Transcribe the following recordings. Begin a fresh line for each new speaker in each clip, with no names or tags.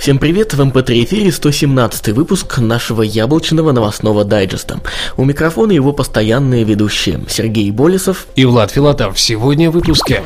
Всем привет, в МП3 эфире 117 выпуск нашего яблочного новостного дайджеста. У микрофона его постоянные ведущие Сергей Болесов
и Влад Филатов. Сегодня в выпуске.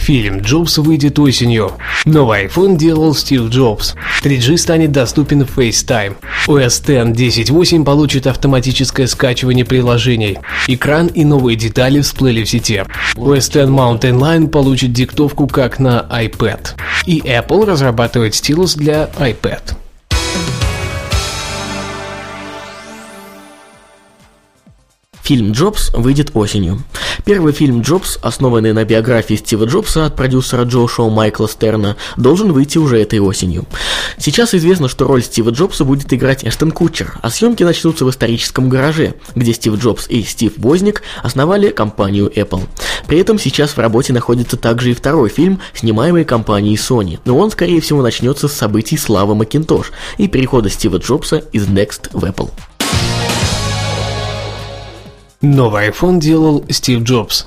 Фильм «Джобс» выйдет осенью. Новый iPhone делал Стив Джобс. 3G станет доступен в FaceTime. OS X 10.8 получит автоматическое скачивание приложений. Экран и новые детали всплыли в сети. OS X Mountain Lion получит диктовку как на iPad. И Apple разрабатывает стилус для iPad.
Фильм «Джобс» выйдет осенью. Первый фильм «Джобс», основанный на биографии Стива Джобса от продюсера Джо Шоу Майкла Стерна, должен выйти уже этой осенью. Сейчас известно, что роль Стива Джобса будет играть Эштон Кутчер, а съемки начнутся в историческом гараже, где Стив Джобс и Стив Бозник основали компанию Apple. При этом сейчас в работе находится также и второй фильм, снимаемый компанией Sony, но он, скорее всего, начнется с событий славы Макинтош и перехода Стива Джобса из Next в Apple.
Новый iPhone делал Стив Джобс.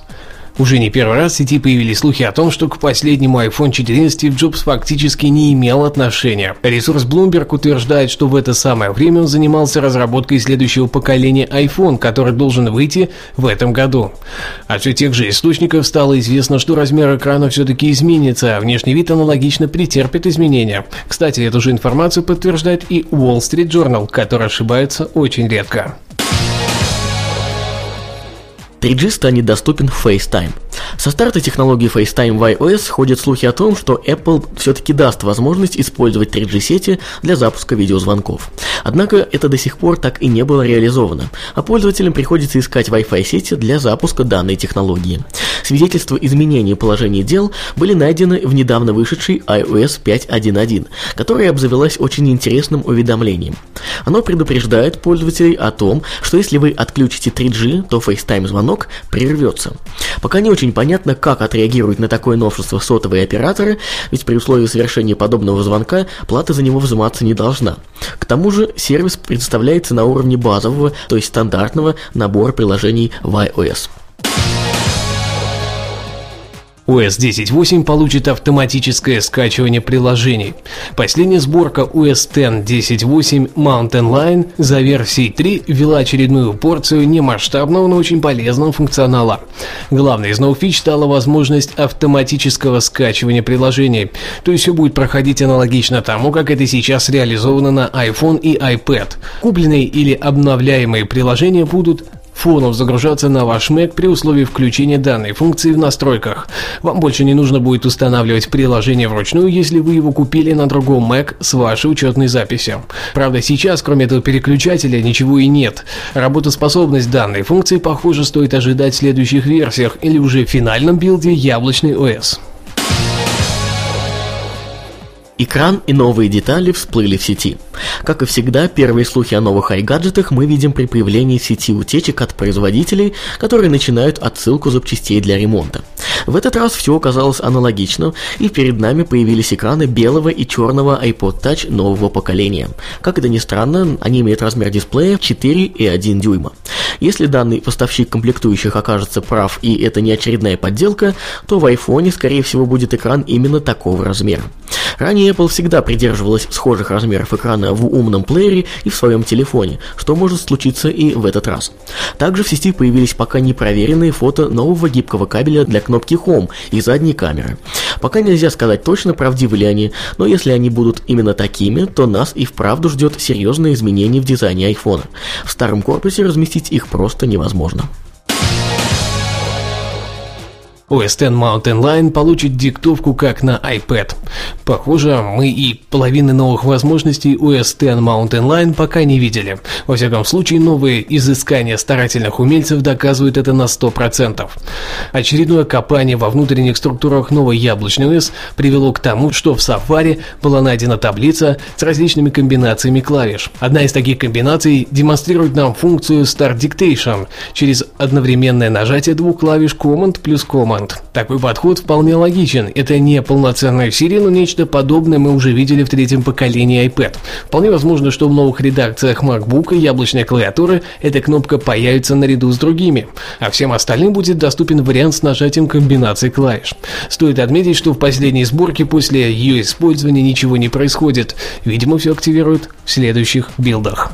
Уже не первый раз в сети появились слухи о том, что к последнему iPhone 4 Стив Джобс фактически не имел отношения. Ресурс Bloomberg утверждает, что в это самое время он занимался разработкой следующего поколения iPhone, который должен выйти в этом году. От все тех же источников стало известно, что размер экрана все-таки изменится, а внешний вид аналогично претерпит изменения. Кстати, эту же информацию подтверждает и Wall Street Journal, который ошибается очень редко.
3G станет доступен FaceTime. Со старта технологии FaceTime в iOS ходят слухи о том, что Apple все-таки даст возможность использовать 3G-сети для запуска видеозвонков. Однако это до сих пор так и не было реализовано, а пользователям приходится искать Wi-Fi сети для запуска данной технологии. Свидетельства изменения положения дел были найдены в недавно вышедшей iOS 5.1.1, которая обзавелась очень интересным уведомлением. Оно предупреждает пользователей о том, что если вы отключите 3G, то FaceTime звонок прервется. Пока не очень понятно, как отреагируют на такое новшество сотовые операторы, ведь при условии совершения подобного звонка плата за него взиматься не должна. К тому же сервис предоставляется на уровне базового, то есть стандартного набора приложений в iOS.
OS 10.8 получит автоматическое скачивание приложений. Последняя сборка OS X 10.8 Mountain Lion за версией 3 ввела очередную порцию немасштабного, но очень полезного функционала. Главной из новых фич стала возможность автоматического скачивания приложений. То есть все будет проходить аналогично тому, как это сейчас реализовано на iPhone и iPad. Купленные или обновляемые приложения будут фоном загружаться на ваш Mac при условии включения данной функции в настройках. Вам больше не нужно будет устанавливать приложение вручную, если вы его купили на другом Mac с вашей учетной записью. Правда, сейчас, кроме этого переключателя, ничего и нет. Работоспособность данной функции, похоже, стоит ожидать в следующих версиях или уже в финальном билде яблочный OS.
Экран и новые детали всплыли в сети. Как и всегда, первые слухи о новых iGadget'ах мы видим при появлении в сети утечек от производителей, которые начинают отсылку запчастей для ремонта. В этот раз все оказалось аналогично, и перед нами появились экраны белого и черного iPod Touch нового поколения. Как это ни странно, они имеют размер дисплея 4 и 1 дюйма. Если данный поставщик комплектующих окажется прав и это не очередная подделка, то в iPhone, скорее всего, будет экран именно такого размера. Ранее Apple всегда придерживалась схожих размеров экрана в умном плеере и в своем телефоне, что может случиться и в этот раз. Также в сети появились пока не проверенные фото нового гибкого кабеля для кнопки Home и задней камеры. Пока нельзя сказать точно, правдивы ли они, но если они будут именно такими, то нас и вправду ждет серьезное изменение в дизайне iPhone. В старом корпусе разместить их просто невозможно.
OS X Mountain Lion получит диктовку как на iPad. Похоже, мы и половины новых возможностей OS X Mountain Lion пока не видели. Во всяком случае, новые изыскания старательных умельцев доказывают это на 100%. Очередное копание во внутренних структурах новой яблочной OS привело к тому, что в Safari была найдена таблица с различными комбинациями клавиш. Одна из таких комбинаций демонстрирует нам функцию Start Dictation через одновременное нажатие двух клавиш Command плюс Command. Storefront. Такой подход вполне логичен. Это не полноценная серия, но нечто подобное мы уже видели в третьем поколении iPad. Вполне возможно, что в новых редакциях MacBook и яблочной клавиатуры эта кнопка появится наряду с другими, а всем остальным будет доступен вариант с нажатием комбинации клавиш. Стоит отметить, что в последней сборке после ее использования ничего не происходит. Видимо, все активируют в следующих билдах.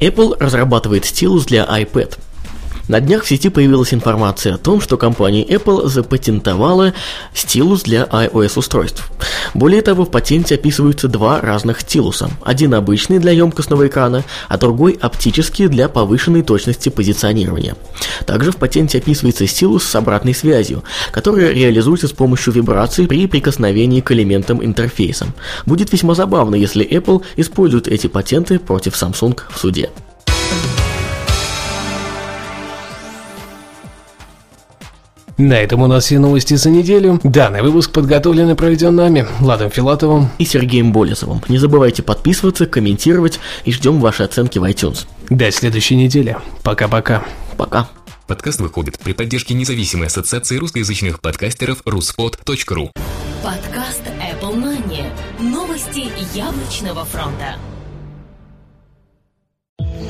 Apple разрабатывает стилус для iPad. На днях в сети появилась информация о том, что компания Apple запатентовала стилус для iOS-устройств. Более того, в патенте описываются два разных стилуса. Один обычный для емкостного экрана, а другой оптический для повышенной точности позиционирования. Также в патенте описывается стилус с обратной связью, который реализуется с помощью вибраций при прикосновении к элементам интерфейса. Будет весьма забавно, если Apple использует эти патенты против Samsung в суде.
На этом у нас все новости за неделю. Данный выпуск подготовлен и проведен нами, Владом Филатовым
и Сергеем Болесовым. Не забывайте подписываться, комментировать и ждем ваши оценки в iTunes.
До следующей недели. Пока-пока.
Пока.
Подкаст выходит при поддержке независимой ассоциации русскоязычных подкастеров ruspod.ru
Подкаст Apple Money. Новости яблочного фронта.